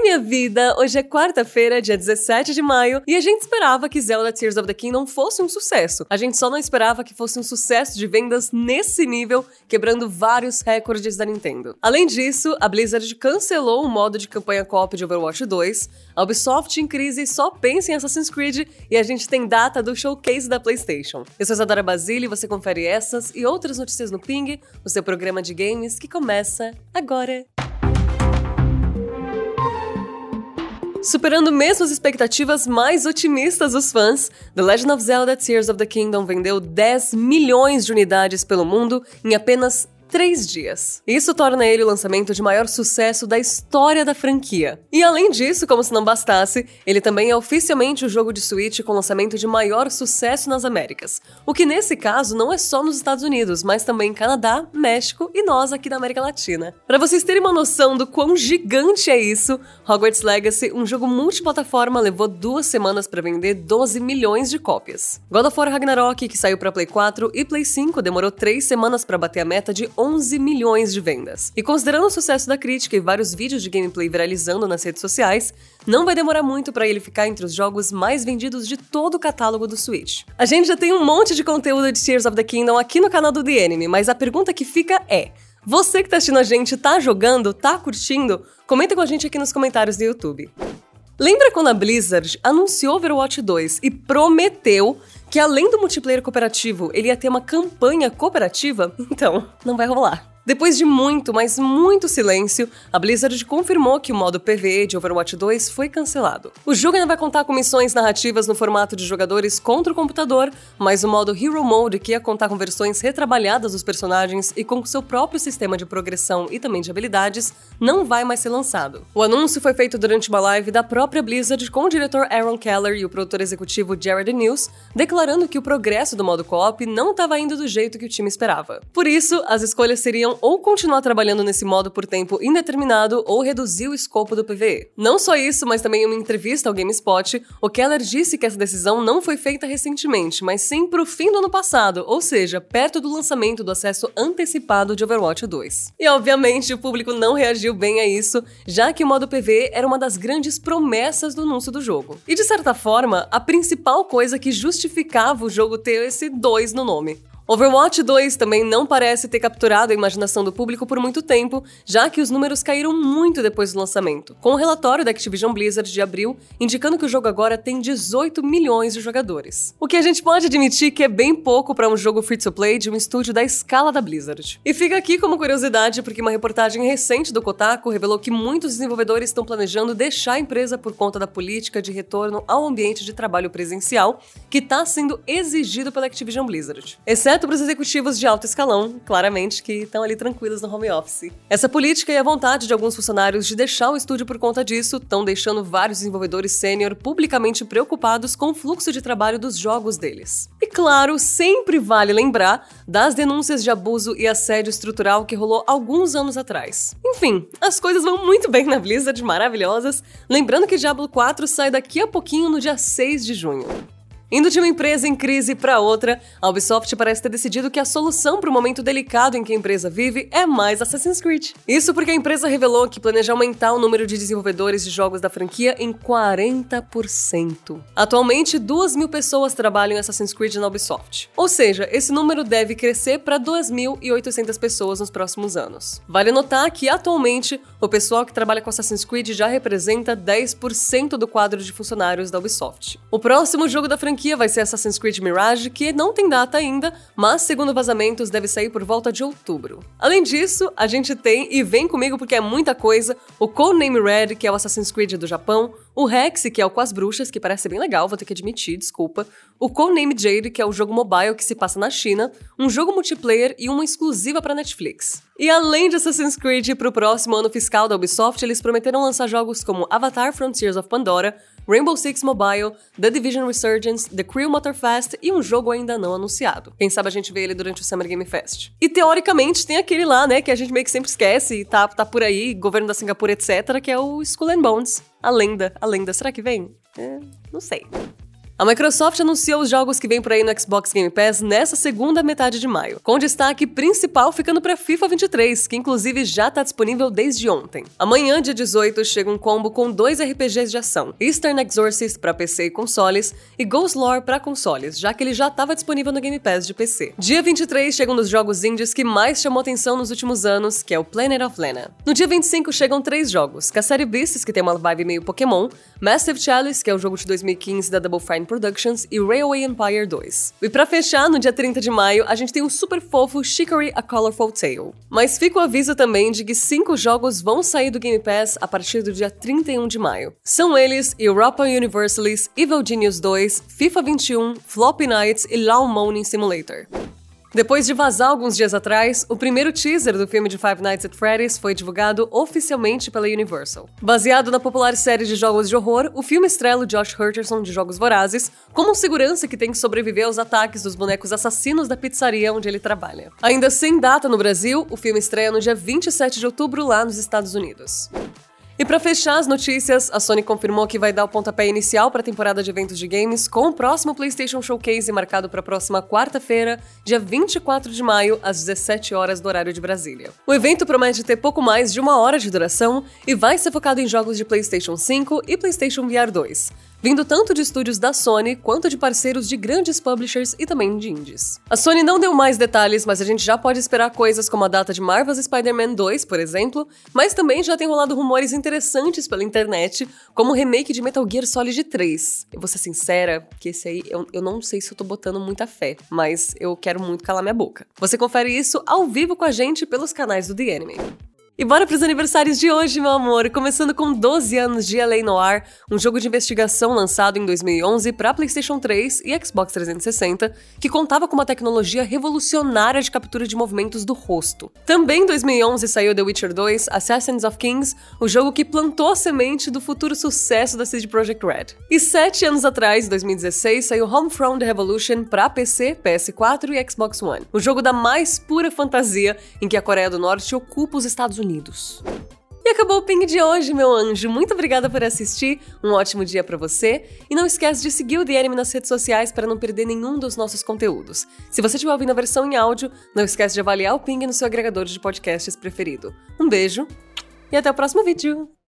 Minha vida! Hoje é quarta-feira, dia 17 de maio, e a gente esperava que Zelda Tears of the Kingdom fosse um sucesso. A gente só não esperava que fosse um sucesso de vendas nesse nível, quebrando vários recordes da Nintendo. Além disso, a Blizzard cancelou o modo de campanha co-op de Overwatch 2, a Ubisoft em crise só pensa em Assassin's Creed e a gente tem data do showcase da PlayStation. Eu sou Isadora Basile e você confere essas e outras notícias no Ping, o seu programa de games que começa agora. Superando mesmo as expectativas mais otimistas dos fãs, The Legend of Zelda Tears of the Kingdom vendeu 10 milhões de unidades pelo mundo em apenas três dias. Isso torna ele o lançamento de maior sucesso da história da franquia. E além disso, como se não bastasse, ele também é oficialmente o jogo de Switch com lançamento de maior sucesso nas Américas. O que nesse caso não é só nos Estados Unidos, mas também Canadá, México e nós aqui da América Latina. Para vocês terem uma noção do quão gigante é isso, Hogwarts Legacy, um jogo multiplataforma, levou duas semanas para vender 12 milhões de cópias. God of War Ragnarok, que saiu para Play 4 e Play 5, demorou três semanas para bater a meta de 11 milhões de vendas. E considerando o sucesso da crítica e vários vídeos de gameplay viralizando nas redes sociais, não vai demorar muito para ele ficar entre os jogos mais vendidos de todo o catálogo do Switch. A gente já tem um monte de conteúdo de Tears of the Kingdom aqui no canal do The Enemy, mas a pergunta que fica é: você que tá assistindo a gente, tá jogando, tá curtindo? Comenta com a gente aqui nos comentários do YouTube. Lembra quando a Blizzard anunciou Overwatch 2 e prometeu que além do multiplayer cooperativo, ele ia ter uma campanha cooperativa? Então, não vai rolar. Depois de muito, mas muito silêncio, a Blizzard confirmou que o modo PvE de Overwatch 2 foi cancelado. O jogo ainda vai contar com missões narrativas no formato de jogadores contra o computador, mas o modo Hero Mode, que ia contar com versões retrabalhadas dos personagens e com seu próprio sistema de progressão e também de habilidades, não vai mais ser lançado. O anúncio foi feito durante uma live da própria Blizzard com o diretor Aaron Keller e o produtor executivo Jared News, declarando que o progresso do modo co-op não estava indo do jeito que o time esperava. Por isso, as escolhas seriam ou continuar trabalhando nesse modo por tempo indeterminado ou reduzir o escopo do PVE. Não só isso, mas também em uma entrevista ao GameSpot, o Keller disse que essa decisão não foi feita recentemente, mas sim pro fim do ano passado, ou seja, perto do lançamento do acesso antecipado de Overwatch 2. E obviamente o público não reagiu bem a isso, já que o modo PVE era uma das grandes promessas do anúncio do jogo. E de certa forma, a principal coisa que justificava o jogo ter esse 2 no nome. Overwatch 2 também não parece ter capturado a imaginação do público por muito tempo, já que os números caíram muito depois do lançamento, com o um relatório da Activision Blizzard de abril indicando que o jogo agora tem 18 milhões de jogadores. O que a gente pode admitir que é bem pouco para um jogo free-to-play de um estúdio da escala da Blizzard. E fica aqui como curiosidade porque uma reportagem recente do Kotaku revelou que muitos desenvolvedores estão planejando deixar a empresa por conta da política de retorno ao ambiente de trabalho presencial que está sendo exigido pela Activision Blizzard. Exceto para os executivos de alto escalão, claramente, que estão ali tranquilos no home office. Essa política e a vontade de alguns funcionários de deixar o estúdio por conta disso estão deixando vários desenvolvedores sênior publicamente preocupados com o fluxo de trabalho dos jogos deles. E claro, sempre vale lembrar das denúncias de abuso e assédio estrutural que rolou alguns anos atrás. Enfim, as coisas vão muito bem na Blizzard, maravilhosas. Lembrando que Diablo 4 sai daqui a pouquinho no dia 6 de junho. Indo de uma empresa em crise para outra, a Ubisoft parece ter decidido que a solução para o momento delicado em que a empresa vive é mais Assassin's Creed. Isso porque a empresa revelou que planeja aumentar o número de desenvolvedores de jogos da franquia em 40%. Atualmente, 2 mil pessoas trabalham em Assassin's Creed na Ubisoft. Ou seja, esse número deve crescer para 2.800 pessoas nos próximos anos. Vale notar que, atualmente, o pessoal que trabalha com Assassin's Creed já representa 10% do quadro de funcionários da Ubisoft. O próximo jogo da franquia franquia vai ser Assassin's Creed Mirage, que não tem data ainda, mas segundo vazamentos deve sair por volta de outubro. Além disso, a gente tem, e vem comigo porque é muita coisa, o Codename Red, que é o Assassin's Creed do Japão, o Rex, que é o Com as Bruxas, que parece bem legal, vou ter que admitir, desculpa, o Codename Jade, que é o jogo mobile que se passa na China, um jogo multiplayer e uma exclusiva para Netflix. E além de Assassin's Creed, para o próximo ano fiscal da Ubisoft, eles prometeram lançar jogos como Avatar Frontiers of Pandora, Rainbow Six Mobile, The Division Resurgence, The Crew Motorfest e um jogo ainda não anunciado. Quem sabe a gente vê ele durante o Summer Game Fest. E teoricamente tem aquele lá, né, que a gente meio que sempre esquece e tá, tá por aí, governo da Singapura, etc., que é o Skull and Bones. A lenda, a lenda. Será que vem? É, não sei. A Microsoft anunciou os jogos que vêm por aí no Xbox Game Pass nessa segunda metade de maio, com destaque principal ficando para FIFA 23, que inclusive já está disponível desde ontem. Amanhã, dia 18, chega um combo com dois RPGs de ação: Eastern Exorcist para PC e consoles e Ghost Lore para consoles, já que ele já estava disponível no Game Pass de PC. Dia 23 chega um dos jogos indies que mais chamou atenção nos últimos anos, que é o Planet of Lana. No dia 25 chegam três jogos: Cassari Beasts, que tem uma vibe meio Pokémon, Massive Chalice, que é o jogo de 2015 da Double Fine Productions, e Railway Empire 2. E para fechar, no dia 30 de maio, a gente tem o super fofo Chicory A Colorful Tale. Mas fica o aviso também de que cinco jogos vão sair do Game Pass a partir do dia 31 de maio. São eles Europa Universalis, Evil Genius 2, FIFA 21, Floppy Nights e Lawn Mowing Simulator. Depois de vazar alguns dias atrás, o primeiro teaser do filme de Five Nights at Freddy's foi divulgado oficialmente pela Universal. Baseado na popular série de jogos de horror, o filme estrela Josh Hutcherson de Jogos Vorazes como um segurança que tem que sobreviver aos ataques dos bonecos assassinos da pizzaria onde ele trabalha. Ainda sem data no Brasil, o filme estreia no dia 27 de outubro lá nos Estados Unidos. E para fechar as notícias, a Sony confirmou que vai dar o pontapé inicial para a temporada de eventos de games com o próximo PlayStation Showcase marcado para a próxima quarta-feira, dia 24 de maio, às 17 horas do horário de Brasília. O evento promete ter pouco mais de uma hora de duração e vai ser focado em jogos de PlayStation 5 e PlayStation VR 2 vindo tanto de estúdios da Sony quanto de parceiros de grandes publishers e também de indies. A Sony não deu mais detalhes, mas a gente já pode esperar coisas como a data de Marvel's Spider-Man 2, por exemplo, mas também já tem rolado rumores interessantes pela internet, como o remake de Metal Gear Solid 3. Eu vou ser sincera, que esse aí eu, eu não sei se eu tô botando muita fé, mas eu quero muito calar minha boca. Você confere isso ao vivo com a gente pelos canais do The Anime. E bora pros aniversários de hoje, meu amor! Começando com 12 anos de LA Noir, um jogo de investigação lançado em 2011 para PlayStation 3 e Xbox 360, que contava com uma tecnologia revolucionária de captura de movimentos do rosto. Também em 2011 saiu The Witcher 2 Assassins of Kings, o jogo que plantou a semente do futuro sucesso da CD Projekt Red. E sete anos atrás, em 2016, saiu Homefront The Revolution para PC, PS4 e Xbox One, o jogo da mais pura fantasia em que a Coreia do Norte ocupa os Estados Unidos Unidos. E acabou o ping de hoje, meu anjo. Muito obrigada por assistir. Um ótimo dia para você. E não esquece de seguir o Anime nas redes sociais para não perder nenhum dos nossos conteúdos. Se você estiver ouvindo a versão em áudio, não esquece de avaliar o ping no seu agregador de podcasts preferido. Um beijo e até o próximo vídeo.